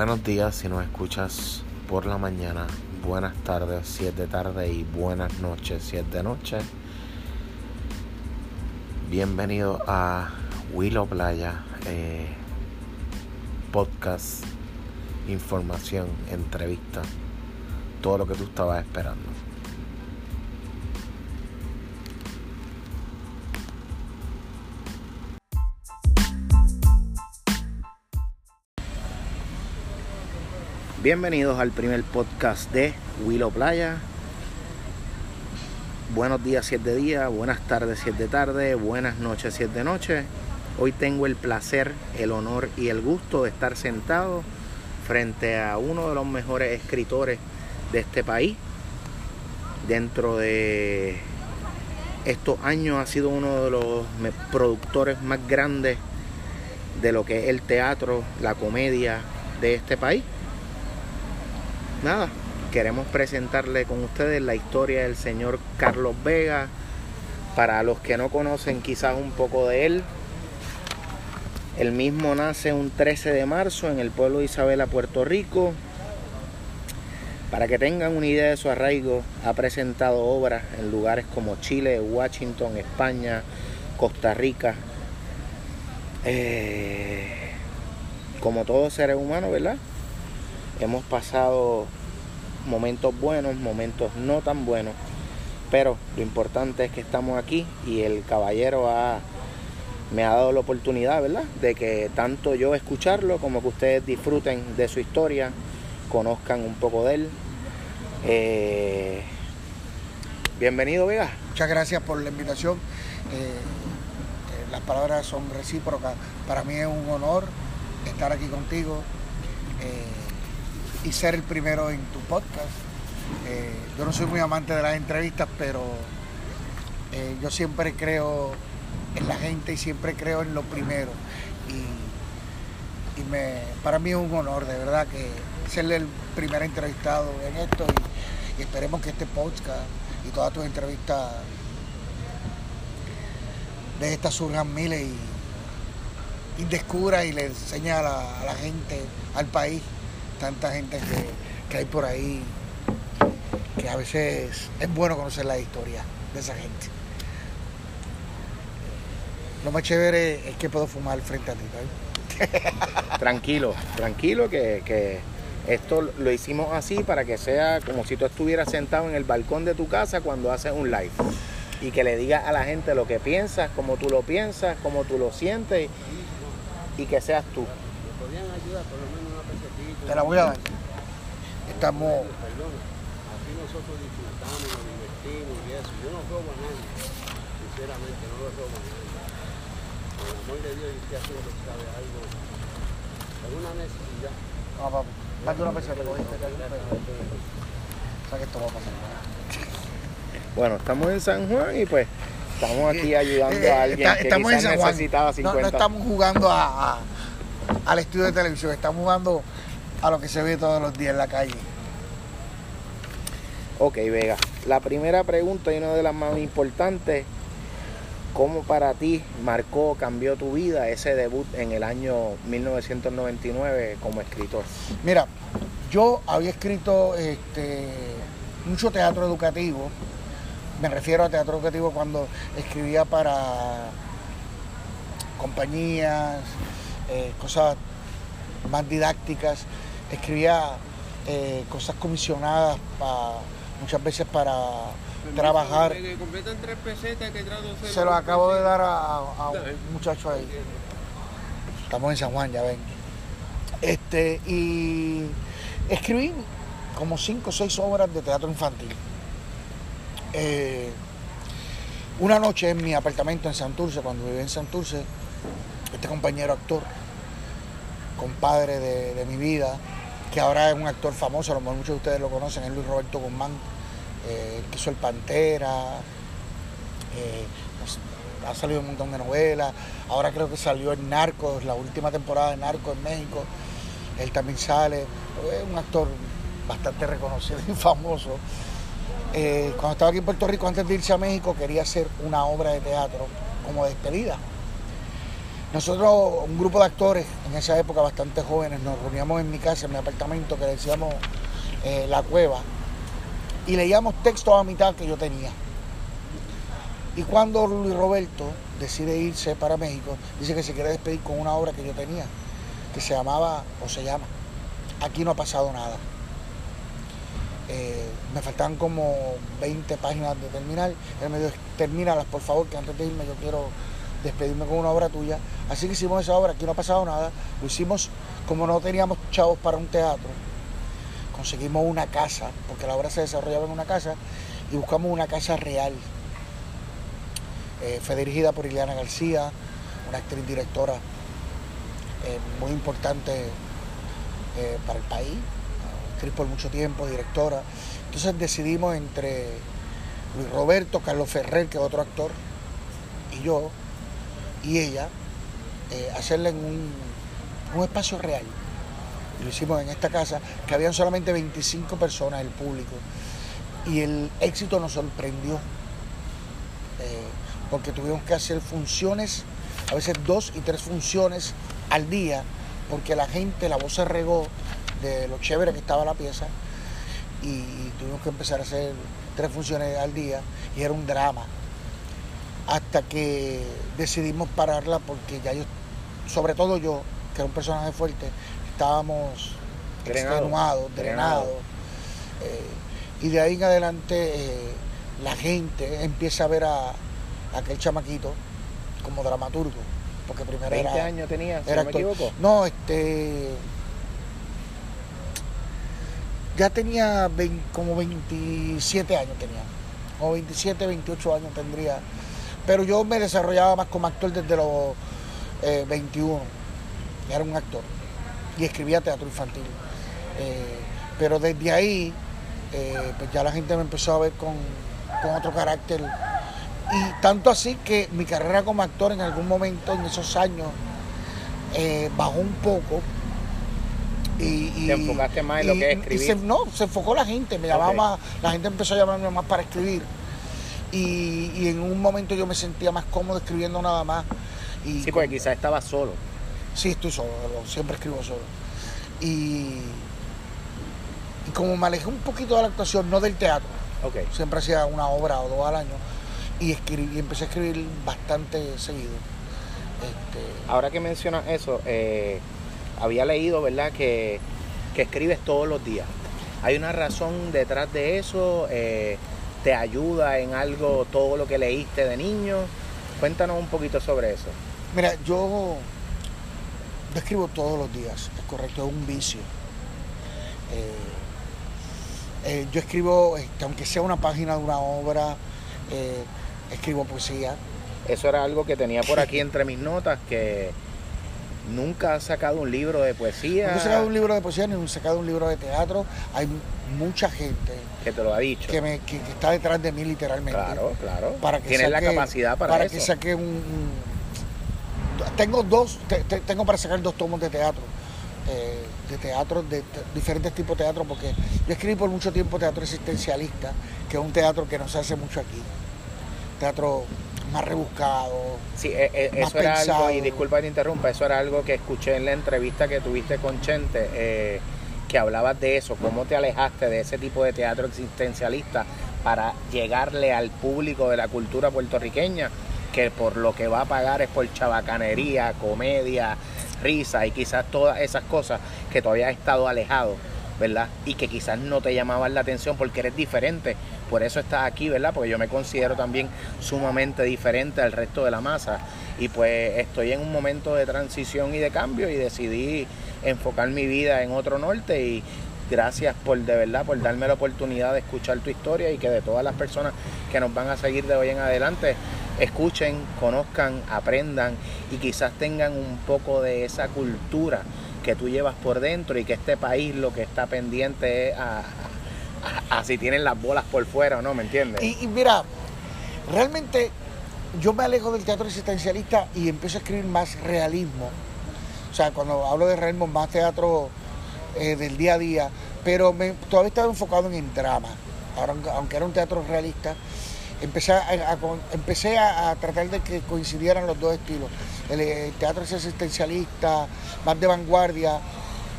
Buenos días si nos escuchas por la mañana, buenas tardes si es de tarde y buenas noches si es de noche. Bienvenido a Willow Playa, eh, podcast, información, entrevista, todo lo que tú estabas esperando. Bienvenidos al primer podcast de Willow Playa. Buenos días si es de día, buenas tardes si es de tarde, buenas noches si es de noche. Hoy tengo el placer, el honor y el gusto de estar sentado frente a uno de los mejores escritores de este país. Dentro de estos años ha sido uno de los productores más grandes de lo que es el teatro, la comedia de este país nada, queremos presentarle con ustedes la historia del señor Carlos Vega. Para los que no conocen quizás un poco de él, el mismo nace un 13 de marzo en el pueblo de Isabela, Puerto Rico. Para que tengan una idea de su arraigo, ha presentado obras en lugares como Chile, Washington, España, Costa Rica. Eh, como todos seres humanos, ¿verdad? Hemos pasado momentos buenos, momentos no tan buenos, pero lo importante es que estamos aquí y el caballero me ha dado la oportunidad, ¿verdad? De que tanto yo escucharlo como que ustedes disfruten de su historia, conozcan un poco de él. Eh, bienvenido, Vega. Muchas gracias por la invitación. Eh, eh, las palabras son recíprocas. Para mí es un honor estar aquí contigo y ser el primero en tu podcast. Eh, yo no soy muy amante de las entrevistas, pero eh, yo siempre creo en la gente y siempre creo en lo primero. Y, me, para mí es un honor, de verdad, que ser el primer entrevistado en esto y, esperemos que este podcast y todas tus entrevistas de estas surjan miles y, descubra y le enseña a la gente, al país, tanta gente que, hay por ahí que a veces es bueno conocer la historia de esa gente. Lo más chévere es que puedo fumar frente a ti. tranquilo, tranquilo que, esto lo hicimos así para que sea como si tú estuvieras sentado en el balcón de tu casa cuando haces un live y que le digas a la gente lo que piensas, cómo tú lo piensas, cómo tú lo sientes y que seas tú. Te la voy a dar. Estamos. Aquí nosotros disfrutamos, nos divertimos y eso. Yo no robo a nadie, sinceramente, no lo robo a nadie. Por el amor de Dios, y usted hace lo que sabe algo. una necesidad. No, papi. Más de una persona que cogiste un O sea que esto va a pasar. Bueno, estamos en San Juan y pues estamos aquí ayudando a alguien que estamos en San Juan. necesitaba 50. No, no estamos jugando a, a, al estudio de televisión, estamos jugando a lo que se ve todos los días en la calle. Ok, Vega. La primera pregunta y una de las más importantes, ¿cómo para ti marcó, cambió tu vida ese debut en el año 1999 como escritor? Mira, yo había escrito este, mucho teatro educativo, me refiero a teatro educativo cuando escribía para compañías, eh, cosas más didácticas escribía eh, cosas comisionadas muchas veces para trabajar. Se lo acabo de dar a, un muchacho ahí. Estamos en San Juan, ya ven. Este, y escribí como cinco o seis obras de teatro infantil. Eh, una noche en mi apartamento en Santurce, cuando viví en Santurce, este compañero actor, compadre de mi vida, que ahora es un actor famoso, a lo mejor muchos de ustedes lo conocen, es Luis Roberto Guzmán, eh, que hizo El Pantera, eh, pues, ha salido un montón de novelas, ahora creo que salió en Narcos, la última temporada de Narcos en México, él también sale, es un actor bastante reconocido y famoso. Eh, cuando estaba aquí en Puerto Rico, antes de irse a México, quería hacer una obra de teatro como despedida. Nosotros, un grupo de actores, en esa época bastante jóvenes, nos reuníamos en mi casa, en mi apartamento, que decíamos eh, La Cueva, y leíamos textos a mitad que yo tenía. Y cuando Luis Roberto decide irse para México, dice que se quiere despedir con una obra que yo tenía, que se llamaba, o se llama, Aquí no ha pasado nada. Eh, me faltaban como 20 páginas de terminar. Él me dijo, termínalas por favor, que antes de irme yo quiero despedirme con una obra tuya. Así que hicimos esa obra, aquí no ha pasado nada. Lo hicimos como no teníamos chavos para un teatro. Conseguimos una casa, porque la obra se desarrollaba en una casa, y buscamos una casa real. Eh, fue dirigida por Ileana García, una actriz directora eh, muy importante eh, para el país, actriz por mucho tiempo, directora. Entonces decidimos entre Luis Roberto, Carlos Ferrer, que es otro actor, y yo, y ella, eh, hacerla en un, un espacio real. Y lo hicimos en esta casa, que habían solamente 25 personas, el público. Y el éxito nos sorprendió, eh, porque tuvimos que hacer funciones, a veces dos y tres funciones al día, porque la gente, la voz se regó de lo chévere que estaba la pieza, y tuvimos que empezar a hacer tres funciones al día, y era un drama hasta que decidimos pararla porque ya yo, sobre todo yo, que era un personaje fuerte, estábamos Drenado. extenuados, Drenado. drenados. Eh, y de ahí en adelante eh, la gente empieza a ver a, a aquel chamaquito como dramaturgo. Porque primero 20 era, años tenía, si era no me actor. equivoco. No, este. Ya tenía como 27 años tenía. Como 27, 28 años tendría. Pero yo me desarrollaba más como actor desde los eh, 21. Ya Era un actor. Y escribía teatro infantil. Eh, pero desde ahí, eh, pues ya la gente me empezó a ver con, con otro carácter. Y tanto así que mi carrera como actor en algún momento en esos años eh, bajó un poco. Y, y- Te enfocaste más en lo que es y escribir. se- no, se enfocó la gente, me llamaba más, la gente empezó a llamarme más para escribir. Y, y en un momento yo me sentía más cómodo escribiendo nada más. Y Sí, porque quizás estaba solo. Sí, estoy solo, siempre escribo solo. Y, y como me alejé un poquito de la actuación, no del teatro, siempre hacía una obra o dos al año, y, escribí, y empecé a escribir bastante seguido. Este, Ahora que mencionas eso, eh, había leído, ¿verdad?, que, que escribes todos los días. ¿Hay una razón detrás de eso? Eh, ¿Te ayuda en algo todo lo que leíste de niño? Cuéntanos un poquito sobre eso. mira, yo, escribo todos los días, es correcto, es un vicio. Eh, eh, yo escribo, este, aunque sea una página de una obra, eh, escribo poesía. Eso era algo que tenía por aquí entre mis notas, que nunca has sacado un libro de poesía. No he sacado un libro de poesía ni he sacado un libro de teatro. Hay mucha gente Que te lo ha dicho. que, me, que, que está detrás de mí literalmente. Claro, claro. Para que Tienes la saque- capacidad para, para eso. que saque un, un- Tengo dos, te- te- tengo para sacar dos tomos de teatro. eh, de teatro, de, te- diferentes tipos de teatro, porque yo escribí por mucho tiempo teatro existencialista, que es un teatro que no se hace mucho aquí. Teatro más rebuscado. Sí, eh, eh, más eso era algo, y disculpa que te interrumpa, eso era algo que escuché en la entrevista que tuviste con Chente, eh, que hablabas de eso, cómo te alejaste de ese tipo de teatro existencialista para llegarle al público de la cultura puertorriqueña, que por lo que va a pagar es por chabacanería, comedia, risa y quizás todas esas cosas que todavía has estado alejado, ¿verdad? Y que quizás no te llamaban la atención porque eres diferente, por eso estás aquí, ¿verdad? Porque yo me considero también sumamente diferente al resto de la masa y pues estoy en un momento de transición y de cambio y decidí enfocar mi vida en otro norte y gracias por de verdad por darme la oportunidad de escuchar tu historia y que de todas las personas que nos van a seguir de hoy en adelante escuchen, conozcan, aprendan y quizás tengan un poco de esa cultura que tú llevas por dentro y que este país lo que está pendiente es a, si tienen las bolas por fuera o no, ¿me entiendes? Y mira, realmente yo me alejo del teatro existencialista y empiezo a escribir más realismo. O sea, cuando hablo de realismo, más teatro eh, del día a día, pero todavía estaba enfocado en el drama, ahora, aunque era un teatro realista. empecé a, empecé a, tratar de que coincidieran los dos estilos. El, teatro es existencialista, más de vanguardia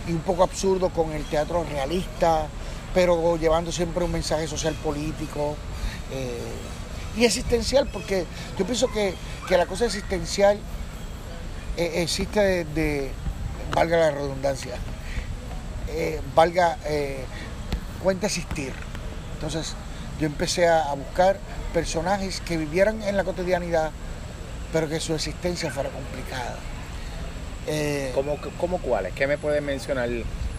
y un poco absurdo con el teatro realista, pero llevando siempre un mensaje social político eh, y existencial, porque yo pienso que, la cosa existencial eh, existe de, valga la redundancia, eh, valga, cuenta existir. Entonces, yo empecé a, buscar personajes que vivieran en la cotidianidad, pero que su existencia fuera complicada. Eh, ¿Cómo, cuáles? ¿Qué me puedes mencionar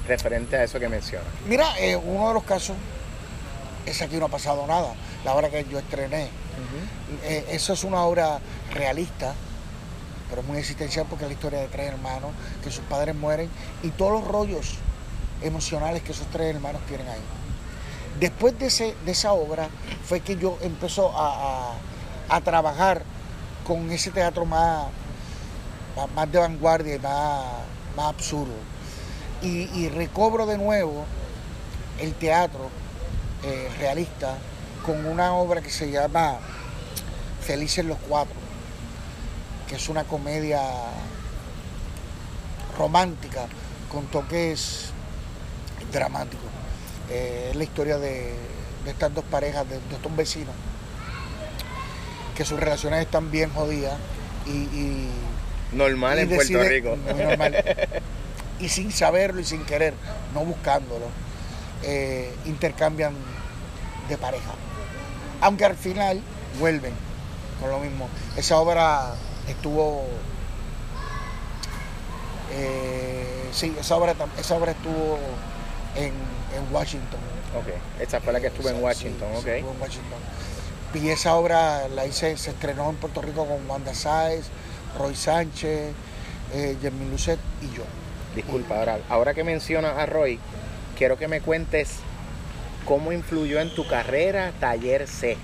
referente a eso que mencionas? Mira, eh, uno de los casos es aquí no ha pasado nada, la obra que yo estrené. Eh, eso es una obra realista, pero muy existencial porque es la historia de tres hermanos, que sus padres mueren y todos los rollos emocionales que esos tres hermanos tienen ahí. Después de, ese, de esa obra fue que yo empezó a, trabajar con ese teatro más, más de vanguardia y más, más absurdo. Y, recobro de nuevo el teatro eh, realista con una obra que se llama Felices los Cuatro, que es una comedia romántica con toques dramáticos. Eh, es la historia de, estas dos parejas, de, estos vecinos, que sus relaciones están bien jodidas y... normal en Puerto Rico. y sin saberlo y sin querer, no buscándolo, eh, intercambian de pareja. Aunque al final vuelven con lo mismo. Esa obra estuvo... Eh, sí, esa obra, esa obra estuvo en en Washington. Ok, esta fue la que estuve en Washington, ok. en Washington. Y esa obra la hice, se estrenó en Puerto Rico con Wanda Sáez, Roy Sánchez, eh, Lucet y yo. Disculpa, ahora, ahora que mencionas a Roy, quiero que me cuentes cómo influyó en tu carrera Taller C.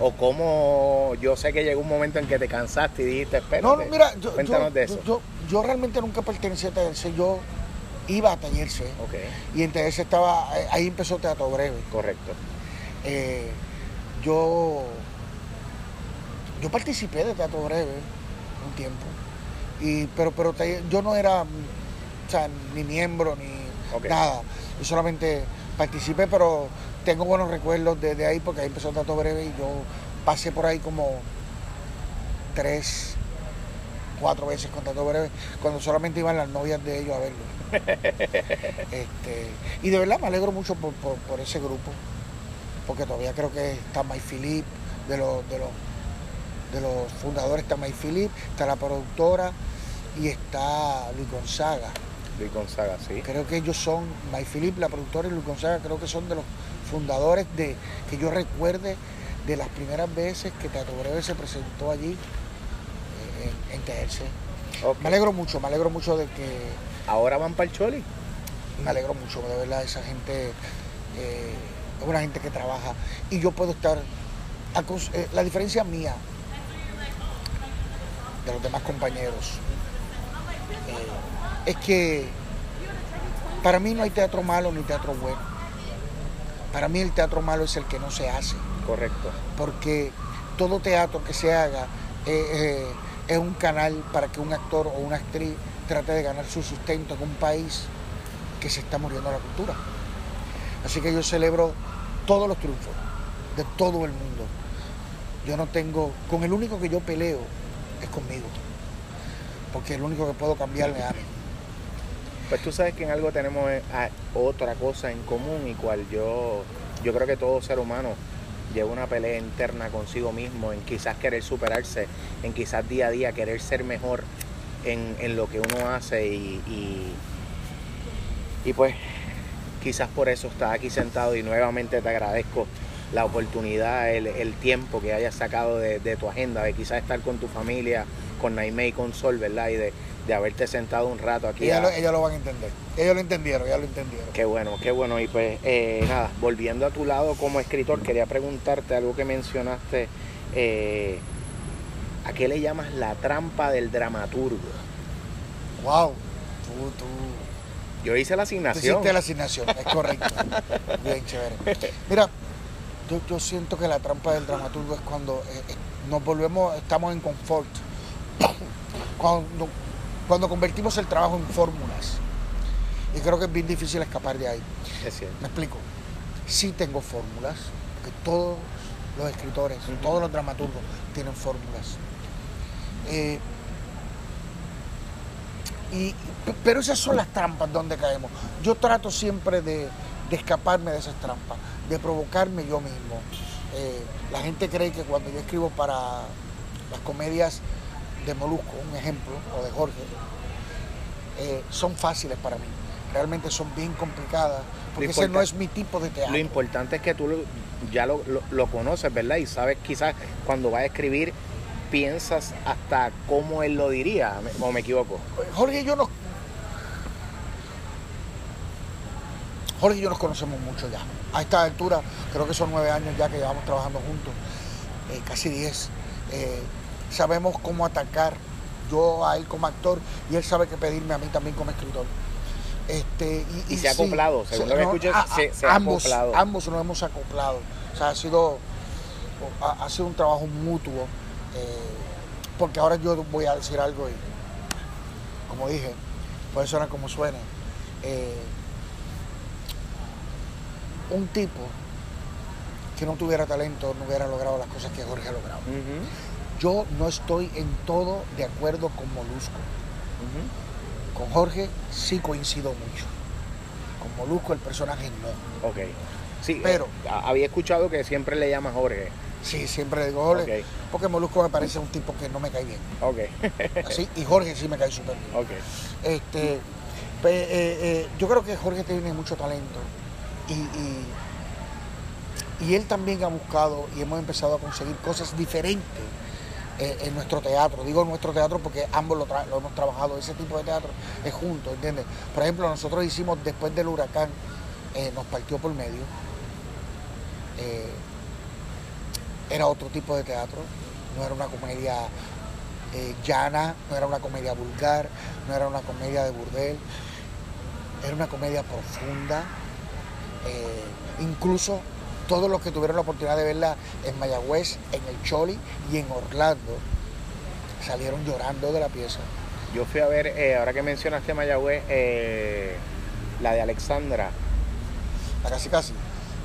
O cómo yo sé que llegó un momento en que te cansaste y dijiste, espera. No, mira, yo, cuéntanos de eso. Yo, yo, realmente nunca pertenecí a Taller C. Yo iba a Taller C. Y en Taller C estaba, eh, ahí empezó Teatro Breve. Correcto. Eh, yo, yo participé de Teatro Breve un tiempo. Y, pero pero yo no era ni miembro ni nada. Yo solamente participé, pero tengo buenos recuerdos desde ahí porque ahí empezó Teatro Breve y yo pasé por ahí como tres, cuatro veces con Teatro Breve, cuando solamente iban las novias de ellos a verlo. este, y de verdad me alegro mucho por, ese grupo, porque todavía creo que está May Philip, de los, de los, de los fundadores está May Philip, está la productora y está Luis Gonzaga. Luis Gonzaga, sí. Creo que ellos son, May Philip, la productora, y Luis Gonzaga, creo que son de los fundadores de, que yo recuerde, de las primeras veces que Teatro Breve se presentó allí eh, en, en Me alegro mucho, me alegro mucho de que ahora van para el Choli. Me alegro mucho, de verdad, esa gente eh, es una gente que trabaja y yo puedo estar. Eh, la diferencia mía de los demás compañeros es que para mí no hay teatro malo ni teatro bueno. Para mí el teatro malo es el que no se hace. Correcto. Porque todo teatro que se haga es un canal para que un actor o una actriz trate de ganar su sustento en un país que se está muriendo la cultura. Así que yo celebro todos los triunfos de todo el mundo. Yo no tengo, con el único que yo peleo es conmigo, porque el único que puedo cambiarme a mí. Pues tú sabes que en algo tenemos eh, otra cosa en común y cual yo, yo creo que todo ser humano lleva una pelea interna consigo mismo, en quizás querer superarse, en quizás día a día querer ser mejor en, lo que uno hace y, y, pues quizás por eso estás aquí sentado y nuevamente te agradezco la oportunidad, el, tiempo que hayas sacado de, tu agenda, de quizás estar con tu familia, con Naime y con Sol, ¿verdad? Y de, haberte sentado un rato aquí. Ellos, lo, lo van a entender, ellos lo entendieron, ya lo entendieron. Qué bueno, qué bueno. Y pues eh, nada, volviendo a tu lado como escritor, quería preguntarte algo que mencionaste. Eh, ¿A qué le llamas la trampa del dramaturgo? Wow, tú, tú. Yo hice la asignación. Tú hiciste la asignación, es correcto. Bien chévere. Mira, Yo, yo siento que la trampa del dramaturgo es cuando eh, eh, nos volvemos, estamos en confort. Cuando, cuando convertimos el trabajo en fórmulas. Y creo que es bien difícil escapar de ahí. Es cierto. Me explico. Sí tengo fórmulas, porque todos los escritores, todos los dramaturgos tienen fórmulas. Eh, y, pero esas son las trampas donde caemos. Yo trato siempre de, de escaparme de esas trampas, de provocarme yo mismo. Eh, la gente cree que cuando yo escribo para las comedias de Molusco, un ejemplo, o de Jorge, eh, son fáciles para mí. Realmente son bien complicadas, porque ese no es mi tipo de teatro. Lo importante es que tú lo- ya lo, lo- lo conoces, ¿verdad? Y sabes quizás cuando vas a escribir piensas hasta cómo él lo diría, ¿me- o me equivoco. Jorge y yo nos. Jorge y yo nos conocemos mucho ya. A esta altura, creo que son nueve años ya que llevamos trabajando juntos, eh, casi diez. Eh, sabemos cómo atacar yo a él como actor y él sabe que pedirme a mí también como escritor. Este, y, Y se ha acoplado, según lo que escuché, se- se ha ambos, acoplado. ambos nos hemos acoplado. O sea, ha sido, ha, ha sido un trabajo mutuo. eh, porque ahora yo voy a decir algo y como dije, puede sonar como suene. eh, un tipo que no tuviera talento no hubiera logrado las cosas que Jorge ha logrado. Yo no estoy en todo de acuerdo con Molusco. Con Jorge sí coincido mucho. Con Molusco el personaje no. Ok. Sí, Pero- eh, a- había escuchado que siempre le llama Jorge. Sí, siempre digo Jorge, porque Molusco me parece un tipo que no me cae bien. Ok. Así, y Jorge sí me cae súper bien. ok. Este, eh, eh, yo creo que Jorge tiene mucho talento y, y- y él también ha buscado y hemos empezado a conseguir cosas diferentes eh, en nuestro teatro. Digo nuestro teatro porque ambos lo, hemos trabajado, ese tipo de teatro es junto, ¿entiendes? Por ejemplo, nosotros hicimos después del huracán, eh, nos partió por medio. Eh, era otro tipo de teatro, no era una comedia llana, no era una comedia vulgar, no era una comedia de burdel, era una comedia profunda. incluso todos los que tuvieron la oportunidad de verla en Mayagüez, en el Choli y en Orlando, salieron llorando de la pieza. Yo fui a ver, eh, ahora que mencionaste Mayagüez, eh, la de Alexandra, La casi casi.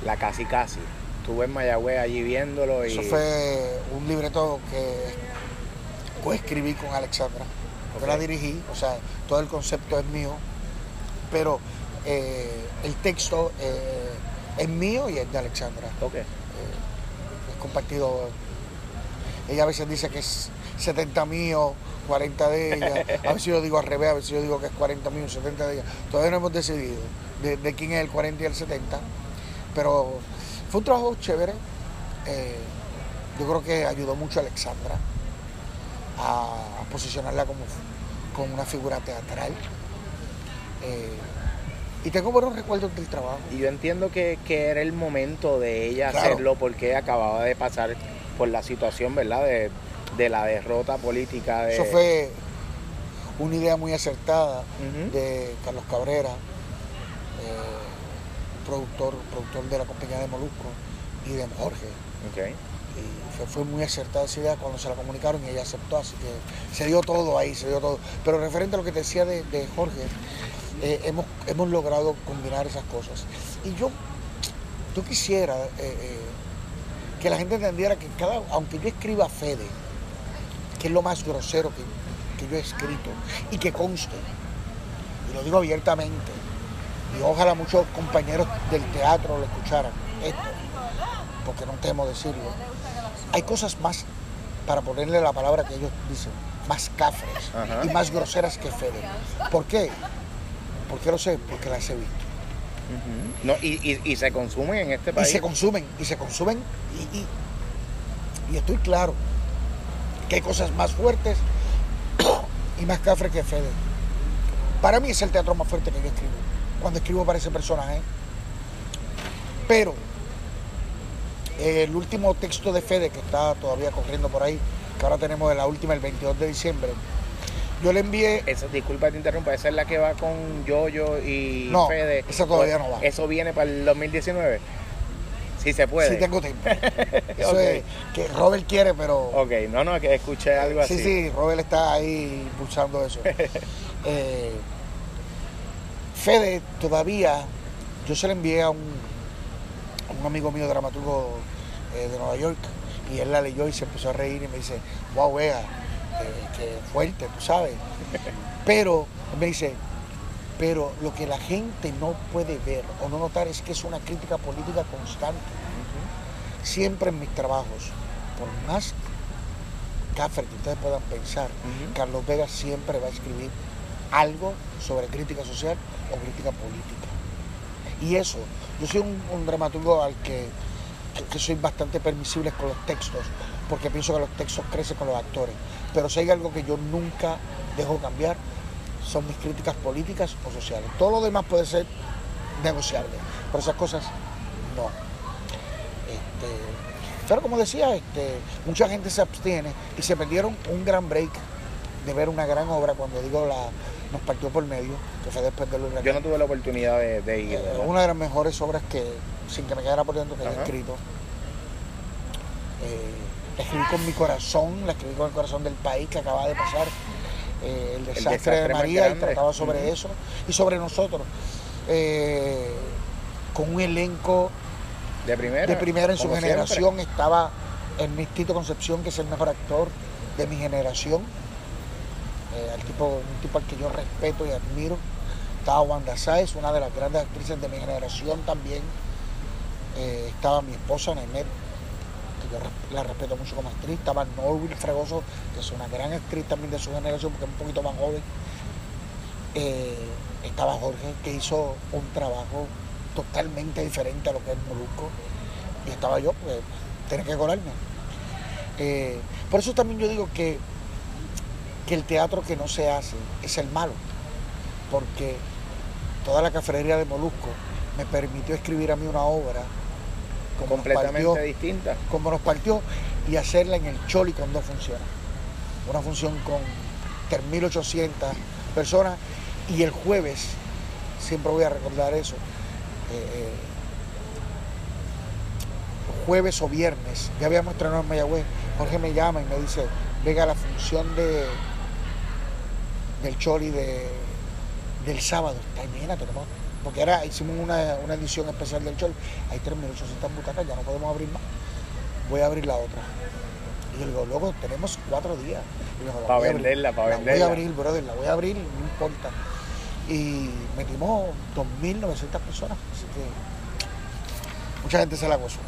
la casi casi. Estuve en Mayagüez allí viéndolo y... Eso fue un libreto que coescribí con Alexandra. Yo la dirigí, o sea, todo el concepto es mío, pero eh, el texto eh, es mío y es de Alexandra. Ok. Eh, es compartido. Ella a veces dice que es 70 mío, 40 de ella. A veces yo digo al revés, a veces yo digo que es 40 mío, 70 de ella. Todavía no hemos decidido de, de quién es el 40 y el 70. Pero fue un trabajo chévere. Eh, yo creo que ayudó mucho a Alexandra a, a posicionarla como, como una figura teatral. Eh, y tengo buenos recuerdos del trabajo. Y yo entiendo que, que era el momento de ella Claro. hacerlo porque acababa de pasar por la situación, ¿verdad? De, de la derrota política. De... Eso fue una idea muy acertada de Carlos Cabrera, eh, productor, productor de la compañía de Molusco, y de Jorge. Ok. Y fue, fue muy acertada esa idea cuando se la comunicaron y ella aceptó, así que se dio todo ahí, se dio todo. Pero referente a lo que te decía de, de Jorge, eh, hemos, hemos logrado combinar esas cosas. Y yo, yo quisiera eh, eh, que la gente entendiera que cada, aunque yo escriba Fede, que es lo más grosero que, que yo he escrito, y que conste, y lo digo abiertamente, y ojalá muchos compañeros del teatro lo escucharan, esto, porque no temo decirlo, hay cosas más, para ponerle la palabra que ellos dicen, más cafres Ajá. y más groseras que Fede. ¿Por qué? ¿Por qué lo sé? Porque las he visto. No, y, y, y se consumen en este Y país. se consumen, y se consumen, y, y- y estoy claro que hay cosas más fuertes y más cafres que Fede. Para mí es el teatro más fuerte que yo escribo, cuando escribo para ese personaje. Pero el último texto de Fede, que está todavía corriendo por ahí, que ahora tenemos de la última, el 22 de diciembre, yo le envié Esa, disculpa te interrumpa, esa es la que va con Yoyo y No, Fede. esa todavía no va. Eso viene para el 2019. Si se puede. Si tengo tiempo. Eso es que Robert quiere, pero... Ok, no, no, que escuché algo así. Sí, sí, Robert está ahí impulsando eso. Eh, Fede, todavía, yo se le envié a un, a un amigo mío dramaturgo eh, de Nueva York y él la leyó y se empezó a reír y me dice, wow, vea, eh, que fuerte, tú sabes. Pero, me dice, pero lo que la gente no puede ver o no notar es que es una crítica política constante. Siempre en mis trabajos, por más café que ustedes puedan pensar. Carlos Vega siempre va a escribir algo sobre crítica social o crítica política. Y eso, yo soy un, un dramaturgo al que, que- que soy bastante permisible con los textos, porque pienso que los textos crecen con los actores. Pero si hay algo que yo nunca dejo cambiar, son mis críticas políticas o sociales. Todo lo demás puede ser negociable, pero esas cosas no. Este, pero como decía, este, mucha gente se abstiene y se perdieron un gran break de ver una gran obra cuando digo la nos partió por medio, que fue después huracán. Yo no tuve la oportunidad de, de ir. Eh, una de las mejores obras que, sin que me quedara por dentro, que Ajá. escrito. Eh, escribí con mi corazón, la escribí con el corazón del país que acaba de pasar, eh, el, desastre desastre de María, y trataba sobre eso y sobre nosotros. Eh, con un elenco De primera. de primera en su como siempre. generación estaba Ernestito Concepción, que es el mejor actor de mi generación, eh, al tipo, un tipo al que yo respeto y admiro. Estaba Wanda Sáez, una de las grandes actrices de mi generación también. Eh, estaba mi esposa Nemet, yo la respeto mucho como actriz. Estaba Norville Fregoso, que es una gran actriz también de su generación, porque es un poquito más joven. Eh, estaba Jorge, que hizo un trabajo totalmente diferente a lo que es Molusco. Y estaba yo, pues tenía que colarme. Eh, por eso también yo digo que, que el teatro que no se hace es el malo. Porque toda la cafetería de Molusco me permitió escribir a mí una obra como completamente partió, distinta. como nos partió y hacerla en el Choli con dos funciones. Una función con 3.800 personas y el jueves, siempre voy a recordar eso, eh, eh, jueves o viernes, ya habíamos estrenado en Mayagüez, Jorge me llama y me dice, venga la función de del Choli de, del sábado, está llena, tenemos, porque ahora hicimos una, una edición especial del Choli, hay 3.800 butacas, ya no podemos abrir más, voy a abrir la otra. Y yo le digo, luego tenemos cuatro días. Y yo, la Pa' voy a abrir, venderla, la venderla. Voy a abrir, brother, la voy a abrir, no importa. Y metimos 2.900 personas, así que mucha gente se la gozó.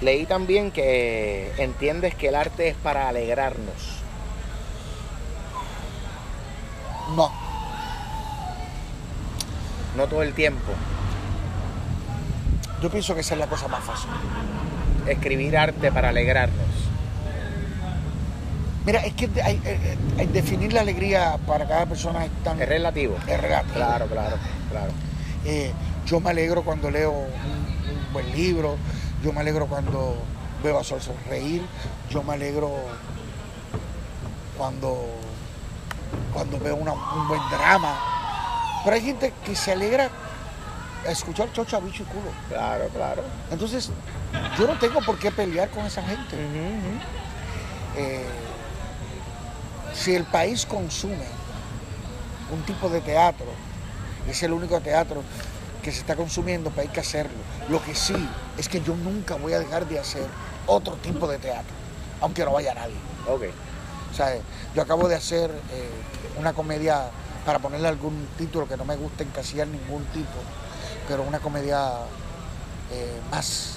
Leí también que entiendes que el arte es para alegrarnos. No, No todo el tiempo. yo pienso que esa es la cosa más fácil. Escribir arte para alegrarnos. Mira, es que hay- eh, eh, definir la alegría para cada persona es tan Es relativo. es relativo. Claro, claro, claro. Eh, yo me alegro cuando leo un, un buen libro, yo me alegro cuando veo a Sol sonreír, yo me alegro cuando, cuando veo una- un buen drama. Pero hay gente que se alegra a escuchar chocha, bicho y culo. Claro, claro. Entonces, yo no tengo por qué pelear con esa gente. Eh, si el país consume un tipo de teatro, es el único teatro que se está consumiendo, pues hay que hacerlo. Lo que sí es que yo nunca voy a dejar de hacer otro tipo de teatro, aunque no vaya nadie. Ok. O sea, yo acabo de hacer eh, una comedia, para ponerle algún título que no me gusta encasillar ningún tipo, pero una comedia eh, más,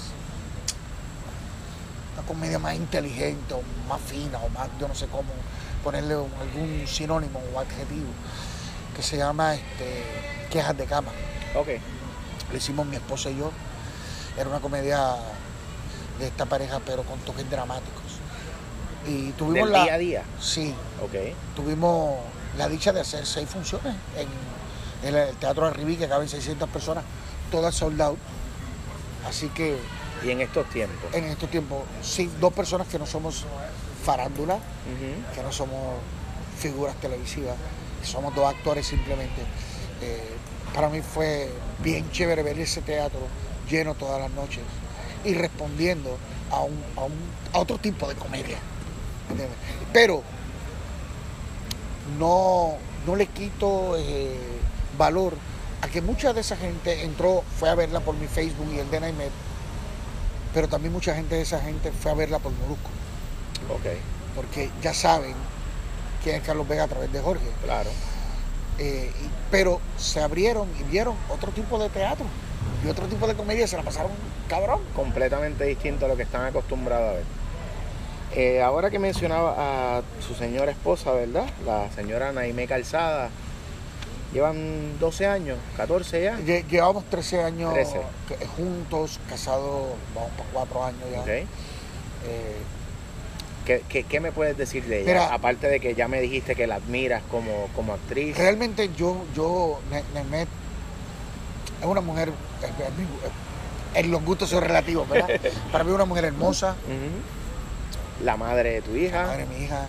una comedia más inteligente o más fina o más, yo no sé cómo ponerle algún sinónimo o adjetivo, que se llama este, Quejas de Cama. Ok. Lo hicimos mi esposa y yo. Era una comedia de esta pareja, pero con toques dramáticos. Y tuvimos Del la... día a día. Sí, Ok. tuvimos la dicha de hacer seis funciones en, en el Teatro Arribí, que caben 600 personas, todas sold out. Así que Y en estos tiempos. en estos tiempos, sí, dos personas que no somos farándula, que no somos figuras televisivas, que somos dos actores simplemente, eh, para mí fue bien chévere ver ese teatro lleno todas las noches y respondiendo a, un, a, un, a otro tipo de comedia. ¿entiendes? Pero no, no le quito eh, valor a que mucha de esa gente entró, fue a verla por mi Facebook y el de Naimet, pero también mucha gente de esa gente fue a verla por Molusco, Ok, porque ya saben quién es Carlos Vega a través de Jorge. claro. Eh, y- pero se abrieron y vieron otro tipo de teatro y otro tipo de comedia, se la pasaron cabrón. Completamente distinto a lo que están acostumbrados a ver. Eh, ahora que mencionaba a su señora esposa, ¿verdad? La señora Naime Calzada. Llevan 12 años, 14 ya. Lle- Llevamos 13 años 13. que- juntos, casados, vamos para cuatro años ya. Eh, ¿Qué, qué, qué me puedes decir de ella? Mira- Aparte de que ya me dijiste que la admiras como, como actriz. realmente yo, yo, Ne- Nemet es una mujer, en los gustos son relativos, ¿verdad? Para mí es una mujer hermosa. La madre de tu hija. madre de mi hija,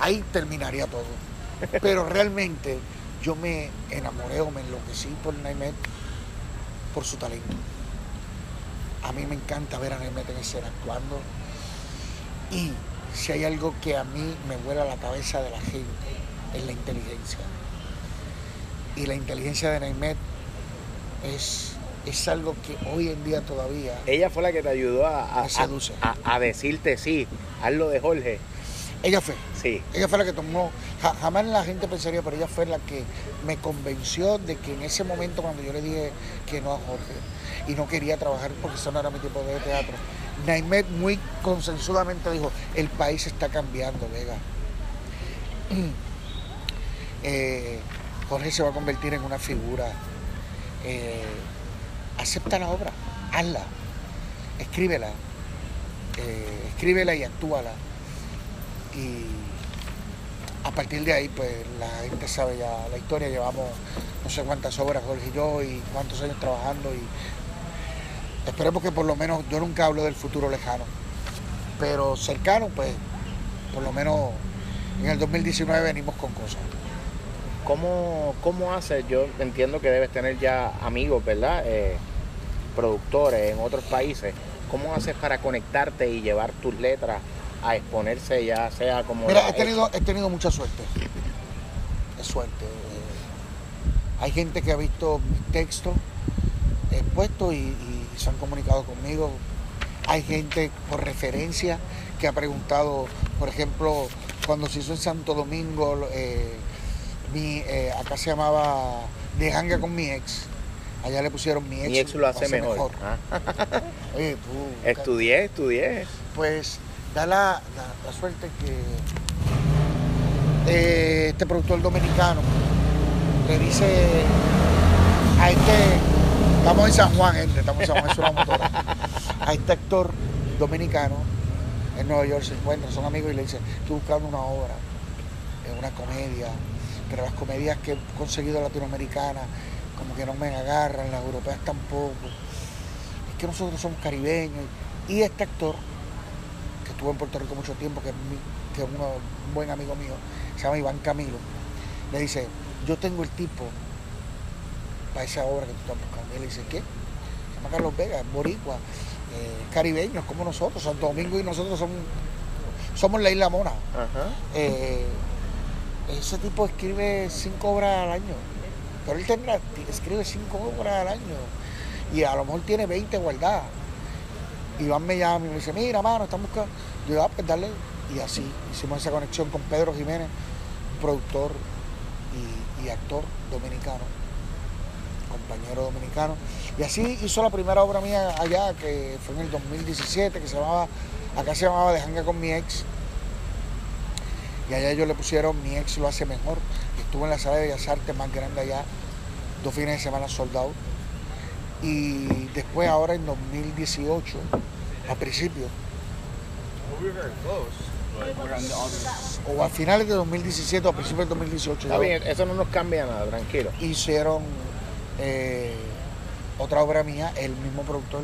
ahí terminaría todo. Pero realmente yo me enamoré o me enloquecí por Naimet por su talento. A mí me encanta ver a Naimet en escena actuando. Y si hay algo que a mí me vuela la cabeza de la gente, es la inteligencia. Y la inteligencia de Naimet es, es algo que hoy en día todavía Ella fue la que te ayudó a, a, a- a decirte sí, hazlo de Jorge. ella fue. Sí. Ella fue la que tomó, ja- jamás la gente pensaría, pero ella fue la que me convenció de que en ese momento cuando yo le dije que no a Jorge y no quería trabajar porque eso no era mi tipo de teatro, Naimet muy consensudamente dijo, el país está cambiando, Vega. Eh, Jorge se va a convertir en una figura. Eh, acepta la obra, hazla, escríbela, eh, escríbela y actúala. Y a partir de ahí pues la gente sabe ya la historia llevamos no sé cuántas obras Jorge y yo y cuántos años trabajando y esperemos que por lo menos yo nunca hablo del futuro lejano pero cercano pues por lo menos en el 2019 venimos con cosas ¿Cómo, ¿Cómo haces? Yo entiendo que debes tener ya amigos, ¿verdad? Eh, productores en otros países. ¿Cómo haces para conectarte y llevar tus letras a exponerse ya sea como... Mira, he tenido, he tenido mucha suerte. Es suerte. Eh, Hay gente que ha visto mis textos expuestos y, y se han comunicado conmigo. Hay gente por referencia que ha preguntado, por ejemplo, cuando se hizo en Santo Domingo, eh, mi, eh, acá se llamaba De Hanga con mi ex. Allá le pusieron mi ex. Mi ex lo hace mejor. Ah, Oye, tú, Estudié, estudié. pues da la, la- la suerte que eh, este productor dominicano le dice a este, estamos en San Juan, gente, estamos en San Juan, es una motora, a este actor dominicano en Nueva York se encuentra, son amigos y le dice, estoy buscando una obra, eh, una comedia, pero las comedias que he conseguido latinoamericanas como que no me agarran, las europeas tampoco, es que nosotros somos caribeños y este actor que estuvo en Puerto Rico mucho tiempo, que es, mi- que es uno- un buen amigo mío, se llama Iván Camilo, le dice, yo tengo el tipo para esa obra que tú estás buscando. Y él dice, ¿qué? Se llama Carlos Vega, es boricua, eh, caribeños como nosotros, Santo Domingo y nosotros somos, somos la isla mona. Ajá. Eh, ese tipo escribe cinco obras al año, pero él tendrá, escribe cinco obras al año y a lo mejor tiene 20 guardadas. Iván me llama y me dice, mira, mano, están buscando. Yo digo, ah, pues dale. Y así hicimos esa conexión con Pedro Jiménez, productor y, y actor dominicano, compañero dominicano. Y así hizo la primera obra mía allá, que fue en el 2017, que se llamaba, acá se llamaba De Janga con mi ex. Y allá ellos le pusieron Mi ex lo hace mejor. Estuve en la sala de Bellas Artes más grande allá, dos fines de semana soldado. Y después ahora en 2018, a other. o a finales de 2017 o a principios del 2018, Está bien, eso no nos cambia nada, tranquilo. hicieron eh, otra obra mía, el mismo productor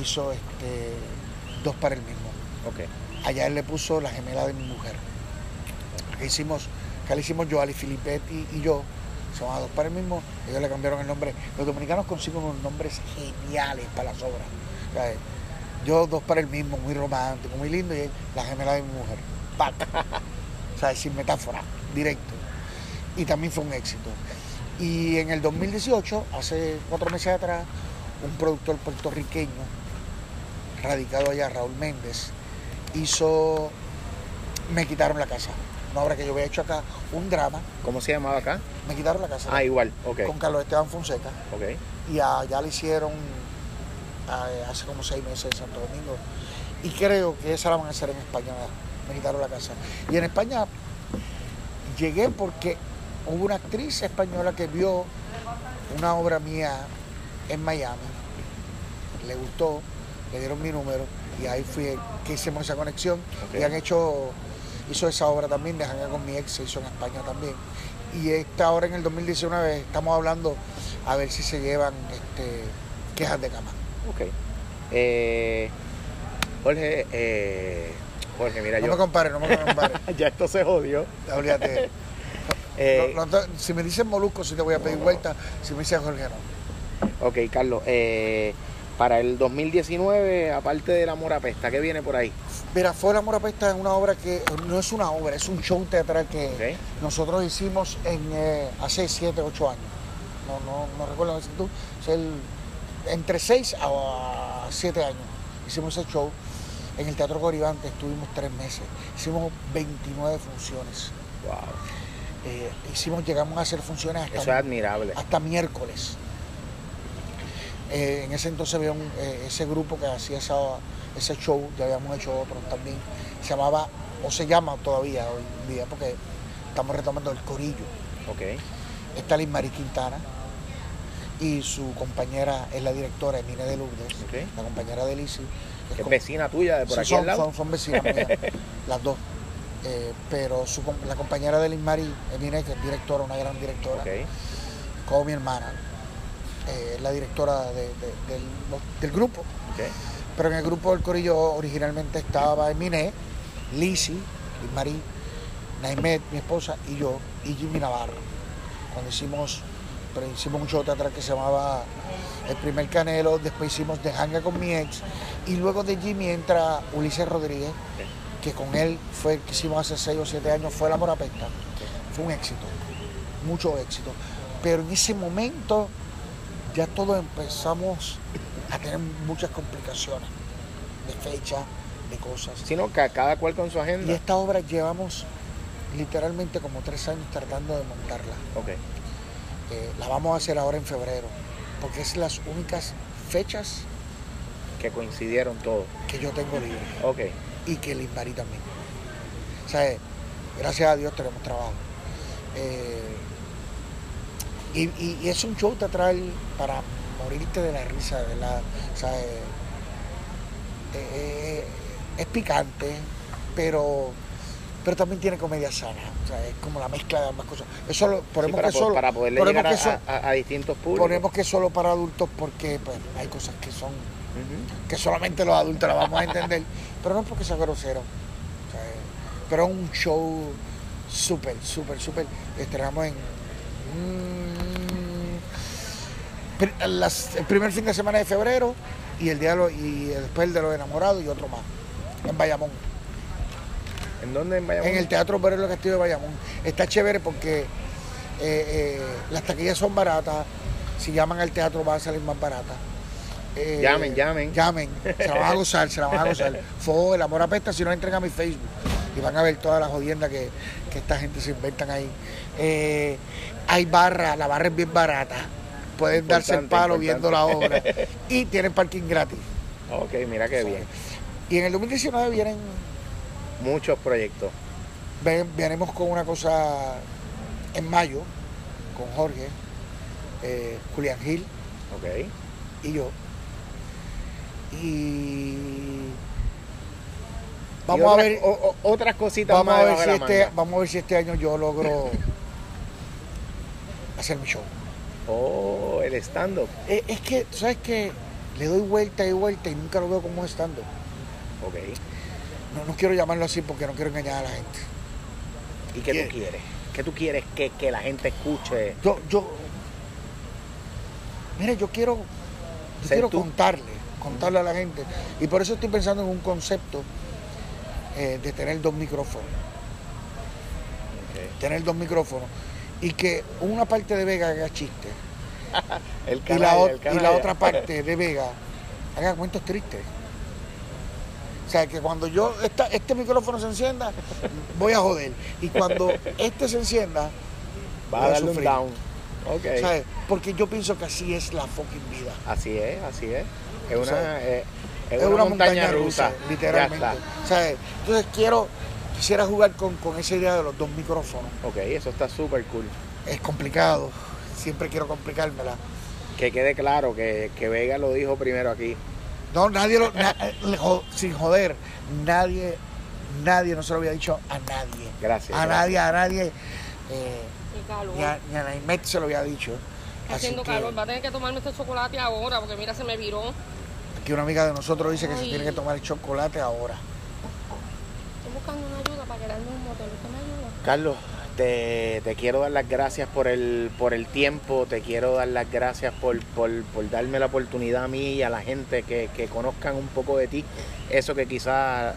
hizo este, dos para el mismo. Allá él le puso la gemela de mi mujer. Que hicimos, que le hicimos yo, Ali Filippetti y yo, se llamaba Dos para el mismo, ellos le cambiaron el nombre. Los dominicanos consiguen unos nombres geniales para las obras. Yo Dos para el mismo, muy romántico, muy lindo, y la gemela de mi mujer. ¡Pac! O sea, sin metáfora, directo. Y también fue un éxito. Y en el 2018, hace cuatro meses atrás, un productor puertorriqueño, radicado allá, Raúl Méndez, hizo Me quitaron la casa. Una obra que yo había hecho acá, un drama. ¿Cómo se llamaba acá? Me quitaron la casa. Ah, igual, ok. Con Carlos Esteban Fonseca. Ok. Y allá le hicieron hace como seis meses en Santo Domingo. Y creo que esa la van a hacer en España. Me quitaron la casa. Y en España llegué porque hubo una actriz española que vio una obra mía en Miami. Le gustó, le dieron mi número y ahí fui que hicimos esa conexión. Y han hecho, hizo esa obra también, de Jangar con mi ex, se hizo en España también. Y esta ahora en el 2019 estamos hablando a ver si se llevan este, quejas de cama. Ok. Eh, Jorge, eh, Jorge, mira, No yo. me compares, no me compares. ya esto se jodió. Olvídate. Eh, No- no si me dicen molusco, sí te voy a pedir vuelta. Si me dicen Jorge, no. Ok, Carlos, eh, para el 2019, aparte del Amor Apesta, ¿qué viene por ahí? Mira, Fue el Amor Apesta es una obra que no es una obra, es un show teatral que nosotros hicimos en, eh, hace 7, 8 años. No, no, no recuerdo la exactitud. El- entre 6 a 7 años hicimos ese show. En el Teatro Coribante estuvimos 3 meses. Hicimos 29 funciones. Wow. Eh, hicimos, llegamos a hacer funciones hasta, Eso es admirable. hasta miércoles. Eh, en ese entonces había un, eh, ese grupo que hacía esa- ese show, ya habíamos hecho otros también, se llamaba, o se llama todavía hoy en día, porque estamos retomando el corillo. Ok. Está Liz Marie Quintana y su compañera es la directora Emine de Lourdes, la compañera de Lizzy. Que es vecina tuya de por Sí, aquí son, al lado. son- son vecinas mías, las dos. Eh, pero su la compañera de Liz Marie, Emine, que es directora, una gran directora, como mi hermana, eh, la directora de- de- del, del grupo. Pero en el grupo del Corillo originalmente estaba Eminé, Lisi, Liz Marie, Naimet, mi esposa, y yo, y Jimmy Navarro. Cuando hicimos, pero hicimos un show teatral que se llamaba El Primer Canelo, después hicimos De Hanga con mi ex, y luego de Jimmy entra Ulises Rodríguez, que con él fue el que hicimos hace 6 o 7 años, fue La Morapesta. Fue un éxito, mucho éxito. Pero en ese momento ya todos empezamos a tener muchas complicaciones de fecha, de cosas. Sino que cada cual con su Y agenda. esta obra llevamos literalmente como tres años tratando de montarla. Ok. Eh, la vamos a hacer ahora en febrero, porque es las únicas fechas Que coincidieron todos. que yo tengo libre Ok. y que Liz Marie también. O sea, eh, gracias a Dios tenemos trabajo. Eh, y, y- y es un show teatral para morirte de la risa, de verdad. O sea, eh, eh, es picante, pero, pero también tiene comedia sana. O sea, es como la mezcla de ambas cosas. Eso lo Sí, ponemos para, que solo, para poderle ponemos llegar a, que so- a- a distintos públicos. ponemos que solo para adultos porque pues, hay cosas que son que solamente los adultos la vamos a entender, pero no es porque sea grosero. O sea, eh, pero es un show súper, súper, súper. Estrenamos en mm, las- el primer fin de semana de febrero y el día de lo- y después el de los enamorados y otro más en Bayamón, ¿En dónde en Bayamón? en el Teatro Perelo Castillo de Bayamón. Está chévere porque eh, eh, las taquillas son baratas, si llaman al teatro va a salir más barata. Eh, Llamen, llamen. Llamen, se la van a gozar, se la van a gozar. Fue el amor apesta si no entren a mi Facebook y van a ver todas las jodiendas que, que esta gente se inventan ahí. Eh, hay barra, la barra es bien barata. Pueden darse el Importante, palo viendo la obra. Y tienen parking gratis. Ok, mira qué bien. Y en el 2019 vienen, Muchos proyectos. ven- venimos con una cosa en mayo, con Jorge, eh, Julián Gil Ok. y yo. Y Y vamos a ver, o- otras cositas vamos más a ver si este, manga. vamos a ver si este año yo logro hacer mi show. Oh, el stand-up. Eh, es que, ¿sabes qué? Le doy vuelta y vuelta y nunca lo veo como estando. Ok. No, no quiero llamarlo así porque no quiero engañar a la gente. ¿Y qué tú quieres? ¿Qué tú quieres que, que la gente escuche? Yo, yo, mire, yo quiero, yo quiero tú. contarle, contarle a la gente. Y por eso estoy pensando en un concepto eh, de tener dos micrófonos. tener dos micrófonos y que una parte de Vega haga chistes y la, y otra parte de Vega haga cuentos tristes. O sea, que cuando yo esta- este micrófono se encienda, voy a joder. Y cuando este se encienda, Va a darle un sufrir. down. Ok. ¿sabes? Porque yo pienso que así es la fucking vida. Así es, así es. Es una, eh, es Es, una, montaña, rusa. literalmente. Ya ¿sabes? Entonces quiero, quisiera jugar con, con esa idea de los dos micrófonos. Ok, eso está súper cool. Es complicado, siempre quiero complicármela. Que quede claro que, que Vega lo dijo primero aquí. No, nadie lo, na- sin joder, nadie, nadie no se lo había dicho a nadie. Gracias, A gracias. nadie, a nadie, eh, Y calor. ni a, ni a Naimet se lo había dicho. Está haciendo que calor. Va a tener que tomarme este chocolate ahora porque mira, se me viró. aquí una amiga de nosotros dice que se tiene que tomar el chocolate ahora. Estoy buscando una ayuda para quedarme en un motel. ¿Usted me ayuda? Carlos, te, te quiero dar las gracias por el, por el tiempo, te quiero dar las gracias por, por, por darme la oportunidad a mí y a la gente que, que conozcan un poco de ti. Eso que quizás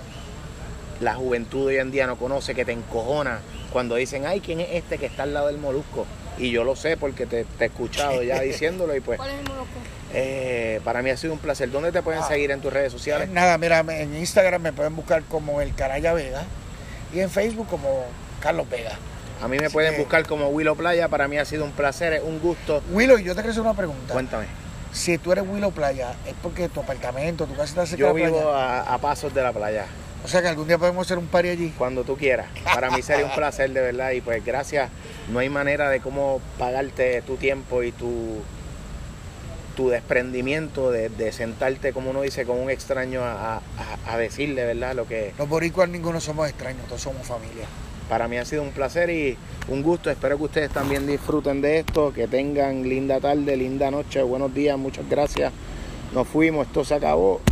la juventud hoy en día no conoce, que te encojona cuando dicen, ay, ¿quién es este que está al lado del molusco? Y yo lo sé porque te, te he escuchado ya diciéndolo y pues ¿Cuál es el molusco? eh, para mí ha sido un placer. ¿Dónde te pueden Ah. seguir en tus redes Eh, sociales? Nada, mira, en Instagram me pueden buscar como el Caraya Vega y en Facebook como Carlos Vega. A mí me Así pueden que- buscar como Willow Playa, para mí ha sido un placer, es un gusto. Willow, yo te quiero hacer una pregunta. Cuéntame. Si tú eres Willow Playa, es porque tu apartamento, tu casa está cerca Yo de la vivo playa. a, a pasos de la playa. O sea que algún día podemos hacer un party allí. cuando tú quieras. Para mí sería un placer de verdad y pues gracias. No hay manera de cómo pagarte tu tiempo y tu, tu desprendimiento de, de sentarte, como uno dice, con un extraño a, a- a decirle, ¿verdad? Lo que Los boricuas ninguno somos extraños, todos somos familia. Para mí ha sido un placer y un gusto. Espero que ustedes también disfruten de esto, que tengan linda tarde, linda noche, buenos días, muchas gracias. Nos fuimos, esto se acabó.